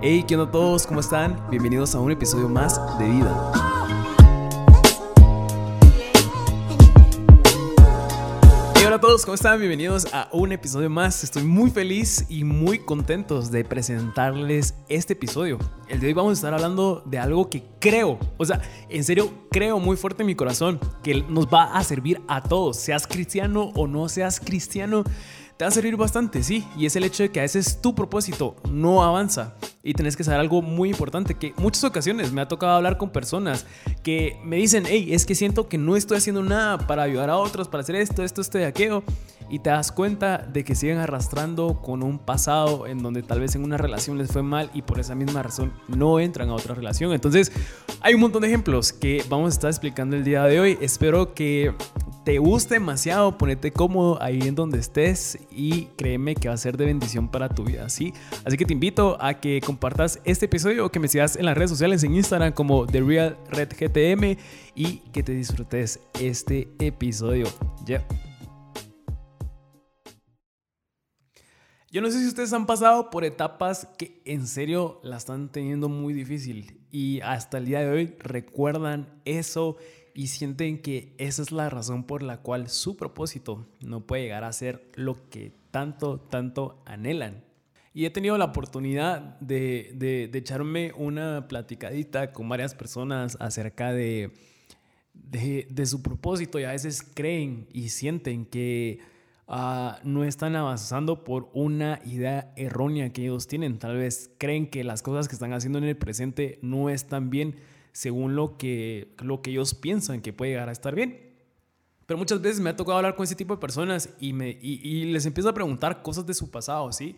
Hey, ¿qué onda a todos? ¿Cómo están? Bienvenidos a un episodio más de Vida. Hey, hola a todos, ¿cómo están? Bienvenidos a un episodio más. Estoy muy feliz y muy contentos de presentarles este episodio. El de hoy vamos a estar hablando de algo que creo, o sea, en serio creo muy fuerte en mi corazón, que nos va a servir a todos, seas cristiano o no seas cristiano te va a servir bastante, sí, y es el hecho de que a veces tu propósito no avanza y tenés que saber algo muy importante, que muchas ocasiones me ha tocado hablar con personas que me dicen, hey, es que siento que no estoy haciendo nada para ayudar a otros, para hacer esto, esto, esto y aquello, y te das cuenta de que siguen arrastrando con un pasado en donde tal vez en una relación les fue mal y por esa misma razón no entran a otra relación. Entonces, hay un montón de ejemplos que vamos a estar explicando el día de hoy. Espero que te guste demasiado, ponete cómodo ahí en donde estés y créeme que va a ser de bendición para tu vida, ¿sí? Así que te invito a que compartas este episodio o que me sigas en las redes sociales en Instagram como The Real Red GTM y que te disfrutes este episodio. Ya. Yo no sé si ustedes han pasado por etapas que en serio la están teniendo muy difícil y hasta el día de hoy recuerdan eso y sienten que esa es la razón por la cual su propósito no puede llegar a ser lo que tanto, tanto anhelan. Y he tenido la oportunidad de, de, echarme una platicadita con varias personas acerca de, de, su propósito y a veces creen y sienten que uh, no están avanzando por una idea errónea que ellos tienen. Tal vez creen que las cosas que están haciendo en el presente no están bien según lo que, lo que ellos piensan que puede llegar a estar bien. Pero muchas veces me ha tocado hablar con ese tipo de personas y, me, y, les empiezo a preguntar cosas de su pasado, ¿sí?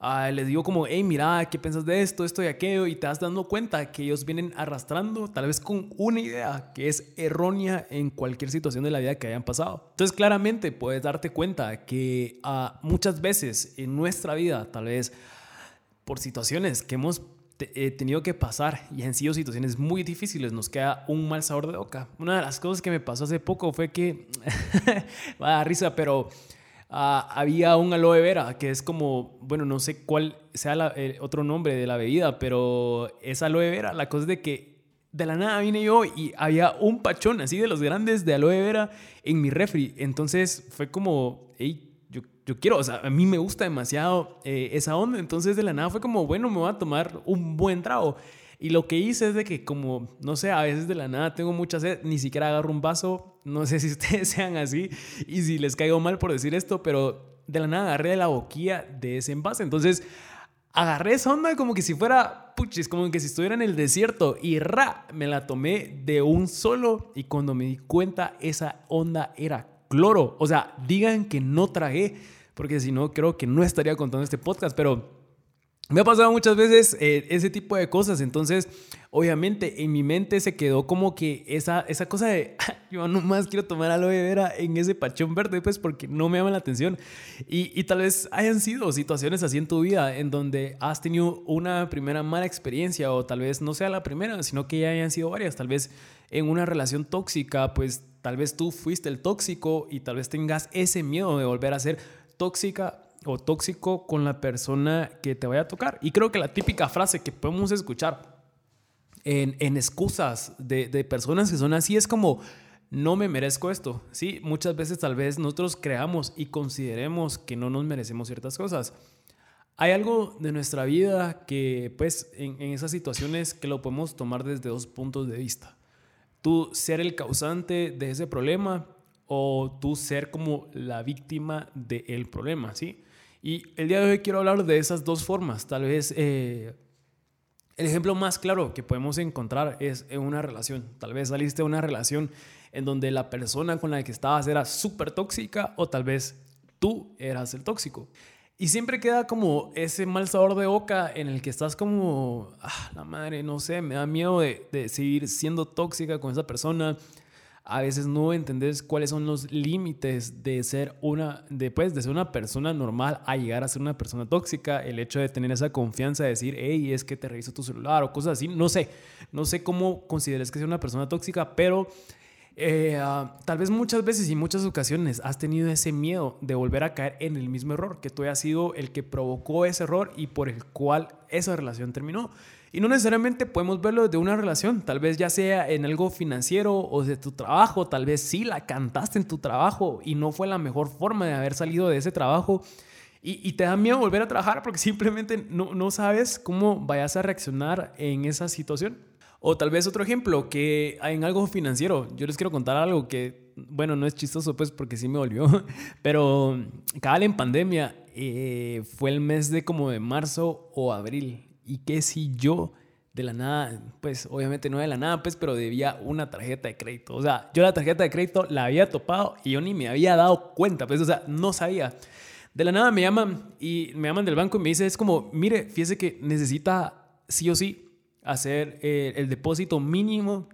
Uh, les digo como, hey, mira, ¿qué piensas de esto, esto y aquello? Y te vas dando cuenta que ellos vienen arrastrando tal vez con una idea que es errónea en cualquier situación de la vida que hayan pasado. Entonces claramente puedes darte cuenta que uh, muchas veces en nuestra vida, tal vez por situaciones que hemos he tenido que pasar y han sido situaciones muy difíciles, nos queda un mal sabor de boca. Una de las cosas que me pasó hace poco fue que, va a dar risa, pero ah, había un aloe vera que es como, bueno, no sé cuál sea el otro nombre de la bebida, pero es aloe vera. La cosa es de que de la nada vine yo y había un pachón así de los grandes de aloe vera en mi refri. Entonces fue como, hey, yo quiero, o sea, a mí me gusta demasiado eh, esa onda, entonces de la nada fue como, bueno, me voy a tomar un buen trago. Y lo que hice es de que como, no sé, a veces de la nada tengo mucha sed, ni siquiera agarro un vaso, no sé si ustedes sean así y si les caigo mal por decir esto, pero de la nada agarré de la boquilla de ese envase. Entonces agarré esa onda como que si fuera, puchis, como que si estuviera en el desierto y ra, me la tomé de un solo y cuando me di cuenta esa onda era cloro. O sea, digan que no tragué porque si no, creo que no estaría contando este podcast, pero me ha pasado muchas veces eh, ese tipo de cosas, entonces obviamente en mi mente se quedó como que esa, esa cosa de yo nomás quiero tomar aloe vera en ese pachón verde, pues porque no me llama la atención. Y, y, tal vez hayan sido situaciones así en tu vida en donde has tenido una primera mala experiencia o tal vez no sea la primera, sino que ya hayan sido varias, tal vez en una relación tóxica, pues tal vez tú fuiste el tóxico y tal vez tengas ese miedo de volver a ser tóxica o tóxico con la persona que te vaya a tocar. Y creo que la típica frase que podemos escuchar en, en excusas de, de, personas que son así es como, no me merezco esto. Sí, muchas veces tal vez nosotros creamos y consideremos que no nos merecemos ciertas cosas. Hay algo de nuestra vida que, pues, en, en esas situaciones que lo podemos tomar desde dos puntos de vista. Tú ser el causante de ese problema o tú ser como la víctima del problema, ¿sí? Y el día de hoy quiero hablar de esas dos formas. Tal vez eh, el ejemplo más claro que podemos encontrar es en una relación. Tal vez saliste de una relación en donde la persona con la que estabas era súper tóxica o tal vez tú eras el tóxico. Y siempre queda como ese mal sabor de boca en el que estás como, ah, la madre, no sé, me da miedo de, de seguir siendo tóxica con esa persona a veces no entendés cuáles son los límites de ser una, después de ser una persona normal a llegar a ser una persona tóxica, el hecho de tener esa confianza de decir, hey, es que te reviso tu celular o cosas así, no sé, no sé cómo consideres que sea una persona tóxica, pero eh, ah, tal vez muchas veces y muchas ocasiones has tenido ese miedo de volver a caer en el mismo error, que tú hayas sido el que provocó ese error y por el cual esa relación terminó. Y no necesariamente podemos verlo desde una relación, tal vez ya sea en algo financiero o de tu trabajo, tal vez sí la cantaste en tu trabajo y no fue la mejor forma de haber salido de ese trabajo. Y, te da miedo volver a trabajar porque simplemente no, no sabes cómo vayas a reaccionar en esa situación. O tal vez otro ejemplo, que en algo financiero, yo les quiero contar algo que, bueno, no es chistoso pues porque sí me volvió, pero cabal en pandemia eh, fue el mes de como de marzo o abril. Y que si yo de la nada, pues obviamente no de la nada, pues, pero debía una tarjeta de crédito. O sea, yo la tarjeta de crédito la había topado y yo ni me había dado cuenta, pues, o sea, no sabía. De la nada me llaman y me llaman del banco y me dice, es como, mire, fíjese que necesita sí o sí hacer eh, el depósito mínimo.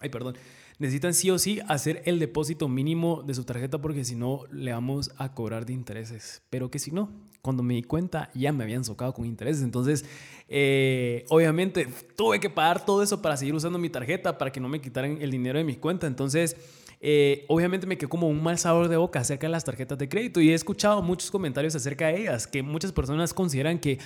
Ay, perdón. Necesitan sí o sí hacer el depósito mínimo de su tarjeta porque si no le vamos a cobrar de intereses. Pero que si no, cuando me di cuenta ya me habían socado con intereses. Entonces, eh, obviamente tuve que pagar todo eso para seguir usando mi tarjeta para que no me quitaran el dinero de mi cuenta. Entonces, eh, obviamente me quedó como un mal sabor de boca acerca de las tarjetas de crédito y he escuchado muchos comentarios acerca de ellas, que muchas personas consideran que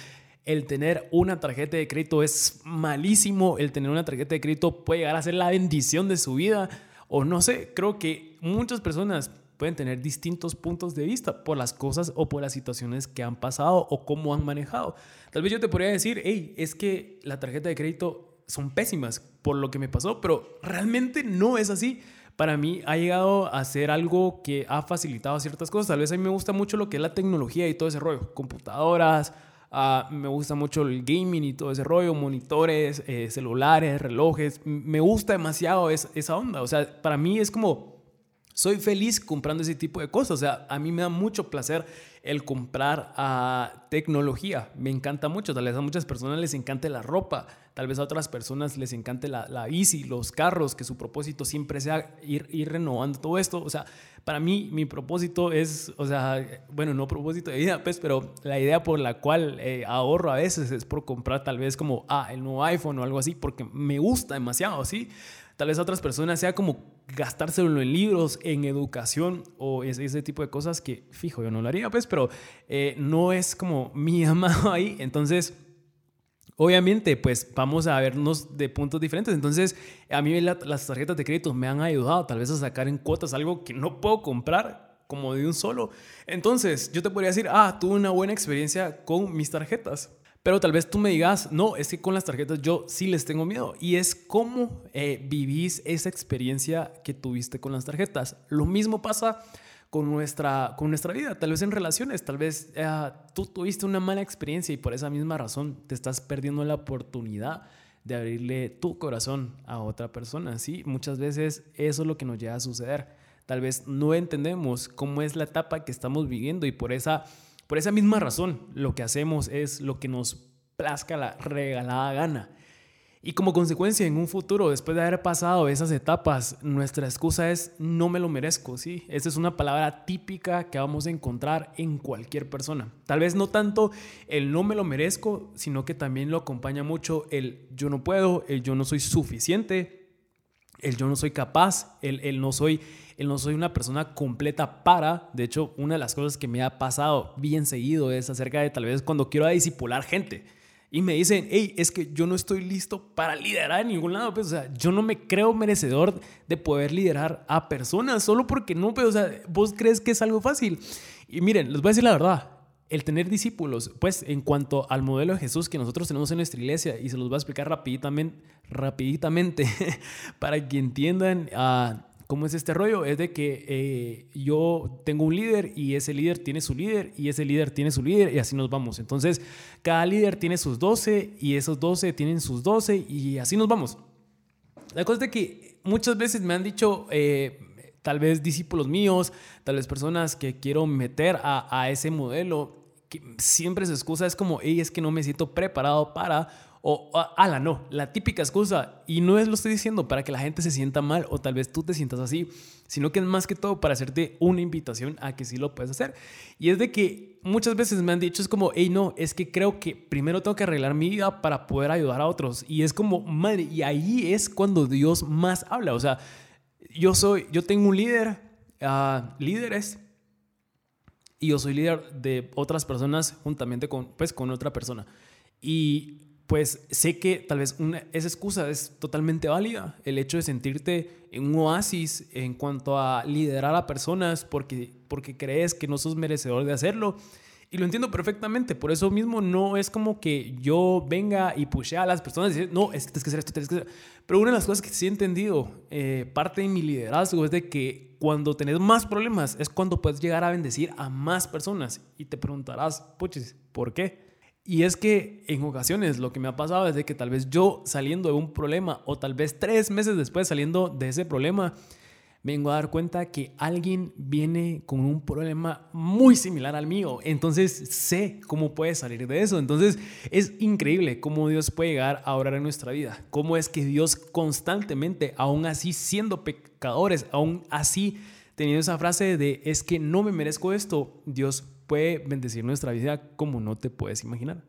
el tener una tarjeta de crédito es malísimo, el tener una tarjeta de crédito puede llegar a ser la bendición de su vida, o no sé, creo que muchas personas pueden tener distintos puntos de vista por las cosas o por las situaciones que han pasado o cómo han manejado. Tal vez yo te podría decir, hey, es que la tarjeta de crédito son pésimas por lo que me pasó, pero realmente no es así. Para mí ha llegado a ser algo que ha facilitado ciertas cosas. Tal vez a mí me gusta mucho lo que es la tecnología y todo ese rollo, computadoras, Ah, me gusta mucho el gaming y todo ese rollo, monitores, eh, celulares, relojes. Me gusta demasiado esa onda. O sea, para mí es como, soy feliz comprando ese tipo de cosas. O sea, a mí me da mucho placer el comprar uh, tecnología. Me encanta mucho. Tal vez a muchas personas les encante la ropa. Tal vez a otras personas les encante la, la bici, los carros, que su propósito siempre sea ir, ir renovando todo esto. O sea, para mí, mi propósito es, o sea, bueno, no propósito de vida, pues, pero la idea por la cual eh, ahorro a veces es por comprar tal vez como, ah, el nuevo iPhone o algo así, porque me gusta demasiado, ¿sí? Tal vez a otras personas sea como gastárselo en libros, en educación o ese, tipo de cosas que, fijo, yo no lo haría, pues, pero eh, no es como mi amado ahí. Entonces, obviamente, pues vamos a vernos de puntos diferentes. Entonces, a mí las tarjetas de crédito me han ayudado tal vez a sacar en cuotas algo que no puedo comprar como de un solo. Entonces, yo te podría decir, ah, tuve una buena experiencia con mis tarjetas. Pero tal vez tú me digas, no, es que con las tarjetas yo sí les tengo miedo. Y es cómo eh, vivís esa experiencia que tuviste con las tarjetas. Lo mismo pasa con nuestra, con nuestra vida, tal vez en relaciones, tal vez eh, tú tuviste una mala experiencia y por esa misma razón te estás perdiendo la oportunidad de abrirle tu corazón a otra persona. Sí, muchas veces eso es lo que nos llega a suceder. Tal vez no entendemos cómo es la etapa que estamos viviendo y por esa, por esa misma razón lo que hacemos es lo que nos plazca la regalada gana. Y como consecuencia, en un futuro, después de haber pasado esas etapas, nuestra excusa es no me lo merezco, ¿sí? Esa es una palabra típica que vamos a encontrar en cualquier persona. Tal vez no tanto el no me lo merezco, sino que también lo acompaña mucho el yo no puedo, el yo no soy suficiente, el yo no soy capaz, el, el no soy el no soy una persona completa para. De hecho, una de las cosas que me ha pasado bien seguido es acerca de tal vez cuando quiero disipular gente y me dicen, hey, es que yo no estoy listo para liderar en ningún lado. Pues, o sea, yo no me creo merecedor de poder liderar a personas solo porque no, pero, pues, o sea, vos crees que es algo fácil. Y miren, les voy a decir la verdad. El tener discípulos, pues en cuanto al modelo de Jesús que nosotros tenemos en nuestra iglesia, y se los voy a explicar rapiditamente, rapiditamente para que entiendan a ¿Cómo es este rollo? Es de que eh, yo tengo un líder y ese líder tiene su líder y ese líder tiene su líder y así nos vamos. Entonces, cada líder tiene sus 12 y esos 12 tienen sus 12 y así nos vamos. La cosa es que muchas veces me han dicho, eh, tal vez discípulos míos, tal vez personas que quiero meter a, ese modelo, que siempre su excusa es como, hey, es que no me siento preparado para o, ala, no, la típica excusa. Y no es lo estoy diciendo para que la gente se sienta mal o tal vez tú te sientas así, sino que es más que todo para hacerte una invitación a que sí lo puedes hacer. Y es de que muchas veces me han dicho, es como, hey, no, es que creo que primero tengo que arreglar mi vida para poder ayudar a otros. Y es como, madre, y ahí es cuando Dios más habla. O sea, yo soy, yo tengo un líder, uh, líderes, y yo soy líder de otras personas juntamente con, pues, con otra persona. Y pues sé que tal vez una, esa excusa es totalmente válida, el hecho de sentirte en un oasis en cuanto a liderar a personas porque, porque crees que no sos merecedor de hacerlo. Y lo entiendo perfectamente, por eso mismo no es como que yo venga y pushe a las personas y decir, no, es que tienes que hacer esto, tienes que hacer. Pero una de las cosas que sí he entendido, eh, parte de mi liderazgo es de que cuando tenés más problemas es cuando puedes llegar a bendecir a más personas. Y te preguntarás, puches, ¿por qué? Y es que en ocasiones lo que me ha pasado es de que tal vez yo saliendo de un problema o tal vez tres meses después saliendo de ese problema, vengo a dar cuenta que alguien viene con un problema muy similar al mío. Entonces sé cómo puede salir de eso. Entonces es increíble cómo Dios puede llegar a orar en nuestra vida. Cómo es que Dios constantemente, aún así siendo pecadores, aún así teniendo esa frase de es que no me merezco esto, Dios puede bendecir nuestra vida como no te puedes imaginar.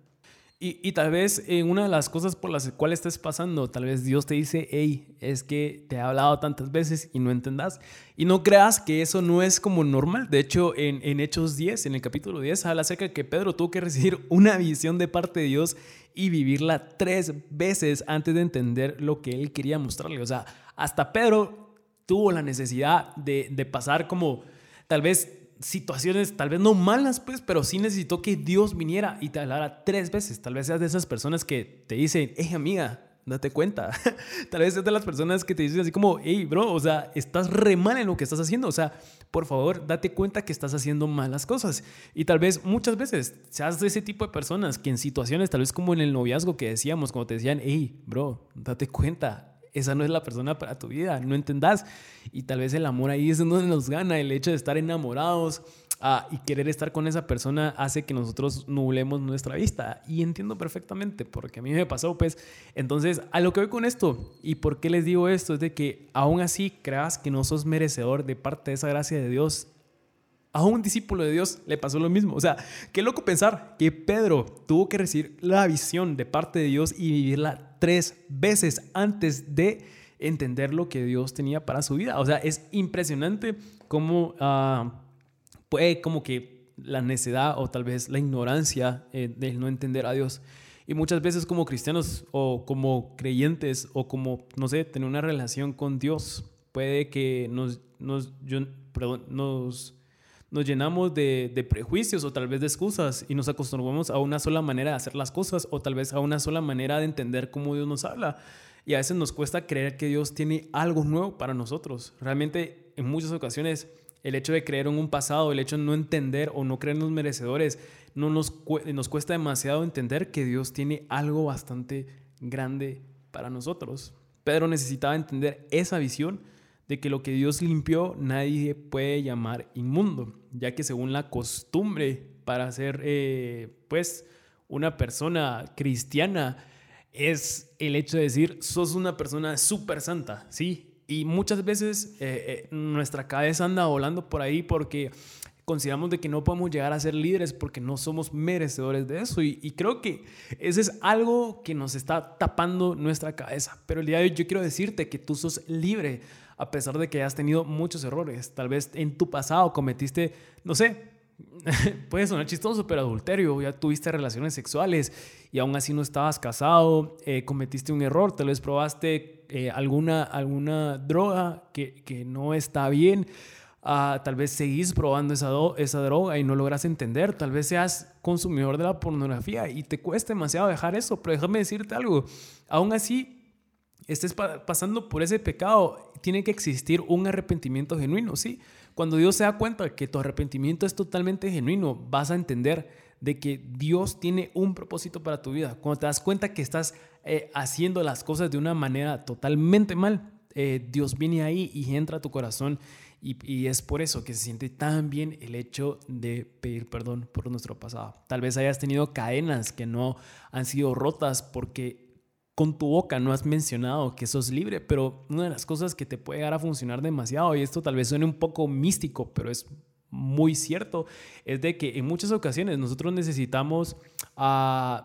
Y, y, tal vez en una de las cosas por las cuales estés pasando, tal vez Dios te dice, hey, es que te he hablado tantas veces y no entendas. Y no creas que eso no es como normal. De hecho, en, en Hechos 10, en el capítulo 10, habla acerca de que Pedro tuvo que recibir una visión de parte de Dios y vivirla tres veces antes de entender lo que él quería mostrarle. O sea, hasta Pedro tuvo la necesidad de, de pasar como tal vez situaciones tal vez no malas, pues, pero sí necesitó que Dios viniera y te hablara tres veces. Tal vez seas de esas personas que te dicen, hey amiga, date cuenta. tal vez seas de las personas que te dicen así como, hey bro, o sea, estás re mal en lo que estás haciendo. O sea, por favor, date cuenta que estás haciendo malas cosas. Y tal vez muchas veces seas de ese tipo de personas que en situaciones, tal vez como en el noviazgo que decíamos, cuando te decían, hey bro, date cuenta, esa no es la persona para tu vida, no entendás. Y tal vez el amor ahí es donde nos gana, el hecho de estar enamorados ah, y querer estar con esa persona hace que nosotros nublemos nuestra vista. Y entiendo perfectamente, porque a mí me pasó, pues. Entonces, a lo que voy con esto, y por qué les digo esto, es de que aún así creas que no sos merecedor de parte de esa gracia de Dios, a un discípulo de Dios le pasó lo mismo. O sea, qué loco pensar que Pedro tuvo que recibir la visión de parte de Dios y vivirla tres veces antes de entender lo que Dios tenía para su vida. O sea, es impresionante cómo uh, puede como que la necedad o tal vez la ignorancia eh, de no entender a Dios. Y muchas veces como cristianos o como creyentes o como, no sé, tener una relación con Dios, puede que nos, nos, perdón, nos nos llenamos de, prejuicios o tal vez de excusas y nos acostumbramos a una sola manera de hacer las cosas o tal vez a una sola manera de entender cómo Dios nos habla. Y a veces nos cuesta creer que Dios tiene algo nuevo para nosotros. Realmente en muchas ocasiones el hecho de creer en un pasado, el hecho de no entender o no creernos merecedores, no nos, nos cuesta demasiado entender que Dios tiene algo bastante grande para nosotros. Pedro necesitaba entender esa visión de que lo que Dios limpió nadie puede llamar inmundo, ya que según la costumbre para ser eh, pues una persona cristiana es el hecho de decir sos una persona súper santa, ¿sí? Y muchas veces eh, eh, nuestra cabeza anda volando por ahí porque consideramos de que no podemos llegar a ser líderes porque no somos merecedores de eso. Y, y, creo que ese es algo que nos está tapando nuestra cabeza. Pero el día de hoy yo quiero decirte que tú sos libre a pesar de que hayas tenido muchos errores. Tal vez en tu pasado cometiste, no sé, puede sonar chistoso, pero adulterio, ya tuviste relaciones sexuales y aún así no estabas casado, eh, cometiste un error, tal vez probaste eh, alguna, alguna droga que, que no está bien. Uh, tal vez seguís probando esa, esa droga y no logras entender, tal vez seas consumidor de la pornografía y te cuesta demasiado dejar eso, pero déjame decirte algo, aún así estés pasando por ese pecado, tiene que existir un arrepentimiento genuino, ¿sí? Cuando Dios se da cuenta que tu arrepentimiento es totalmente genuino, vas a entender de que Dios tiene un propósito para tu vida. Cuando te das cuenta que estás eh, haciendo las cosas de una manera totalmente mal, eh, Dios viene ahí y entra a tu corazón y, y, es por eso que se siente tan bien el hecho de pedir perdón por nuestro pasado. Tal vez hayas tenido cadenas que no han sido rotas porque con tu boca no has mencionado que sos libre, pero una de las cosas que te puede llegar a funcionar demasiado, y esto tal vez suene un poco místico, pero es muy cierto, es de que en muchas ocasiones nosotros necesitamos uh,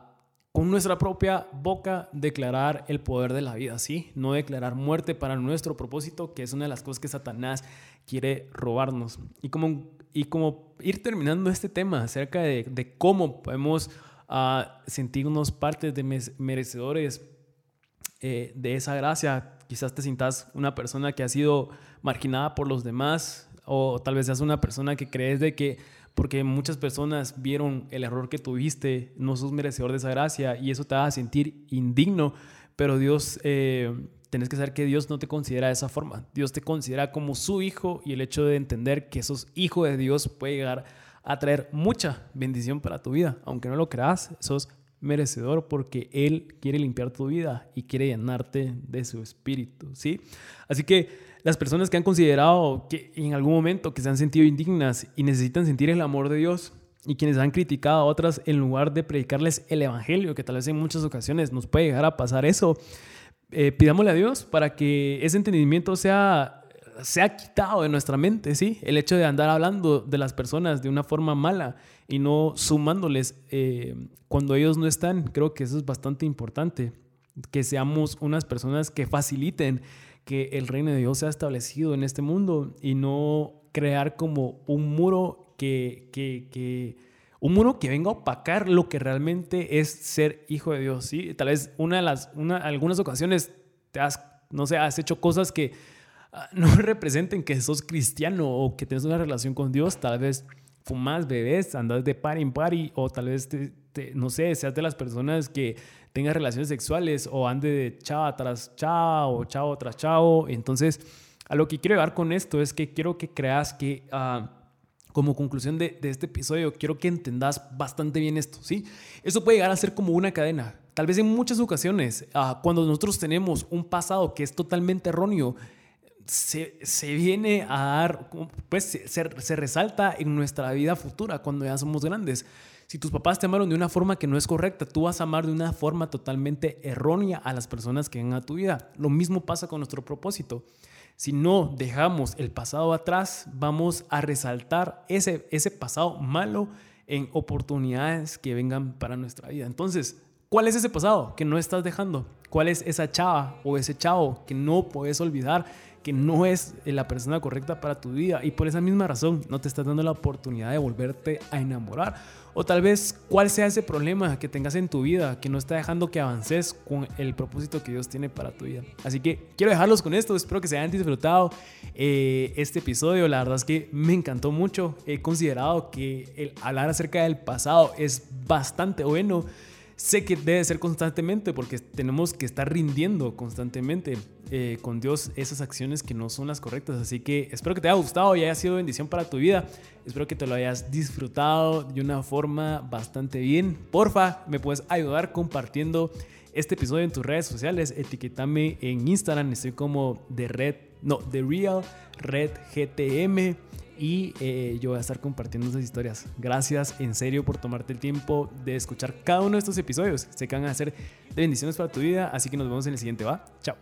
con nuestra propia boca declarar el poder de la vida, ¿sí? No declarar muerte para nuestro propósito, que es una de las cosas que Satanás quiere robarnos. Y como, y como ir terminando este tema acerca de, cómo podemos uh, sentirnos partes de merecedores eh, de esa gracia, quizás te sientas una persona que ha sido marginada por los demás o tal vez seas una persona que crees de que porque muchas personas vieron el error que tuviste, no sos merecedor de esa gracia y eso te va a sentir indigno, pero Dios, eh, tenés que saber que Dios no te considera de esa forma, Dios te considera como su hijo y el hecho de entender que sos hijo de Dios puede llegar a traer mucha bendición para tu vida, aunque no lo creas, sos merecedor porque Él quiere limpiar tu vida y quiere llenarte de su espíritu, ¿sí? Así que las personas que han considerado que en algún momento que se han sentido indignas y necesitan sentir el amor de Dios y quienes han criticado a otras en lugar de predicarles el Evangelio, que tal vez en muchas ocasiones nos puede llegar a pasar eso, eh, pidámosle a Dios para que ese entendimiento sea sea quitado de nuestra mente, ¿sí? El hecho de andar hablando de las personas de una forma mala y no sumándoles eh, cuando ellos no están, creo que eso es bastante importante, que seamos unas personas que faciliten que el reino de Dios sea establecido en este mundo y no crear como un muro que, un muro que venga a opacar lo que realmente es ser hijo de Dios, ¿sí? Tal vez una de las, una, algunas ocasiones te has, no sé, has hecho cosas que no representen que sos cristiano o que tienes una relación con Dios, tal vez fumas, bebés, andas de par en party o tal vez, no sé, seas de las personas que tenga relaciones sexuales o ande de chava tras chava o chavo tras chavo. Entonces, a lo que quiero llegar con esto es que quiero que creas que... Uh, como conclusión de, de, este episodio, quiero que entendas bastante bien esto, ¿sí? Eso puede llegar a ser como una cadena. Tal vez en muchas ocasiones, uh, cuando nosotros tenemos un pasado que es totalmente erróneo, se, se viene a dar, pues se, se, resalta en nuestra vida futura cuando ya somos grandes. Si tus papás te amaron de una forma que no es correcta, tú vas a amar de una forma totalmente errónea a las personas que vengan a tu vida. Lo mismo pasa con nuestro propósito. Si no dejamos el pasado atrás, vamos a resaltar ese, ese pasado malo en oportunidades que vengan para nuestra vida. Entonces, ¿cuál es ese pasado que no estás dejando? ¿Cuál es esa chava o ese chavo que no puedes olvidar? Que no es la persona correcta para tu vida y por esa misma razón no te estás dando la oportunidad de volverte a enamorar. O tal vez cuál sea ese problema que tengas en tu vida que no está dejando que avances con el propósito que Dios tiene para tu vida. Así que quiero dejarlos con esto, espero que se hayan disfrutado eh, este episodio, la verdad es que me encantó mucho, he considerado que el hablar acerca del pasado es bastante bueno. Sé que debe ser constantemente porque tenemos que estar rindiendo constantemente eh, con Dios esas acciones que no son las correctas. Así que espero que te haya gustado y haya sido bendición para tu vida. Espero que te lo hayas disfrutado de una forma bastante bien. Porfa, me puedes ayudar compartiendo este episodio en tus redes sociales. Etiquetame en Instagram, estoy como de red, no, de real red GTM y eh, yo voy a estar compartiendo esas historias. Gracias en serio por tomarte el tiempo de escuchar cada uno de estos episodios. Sé que van a ser bendiciones para tu vida, así que nos vemos en el siguiente, ¿va? Chao.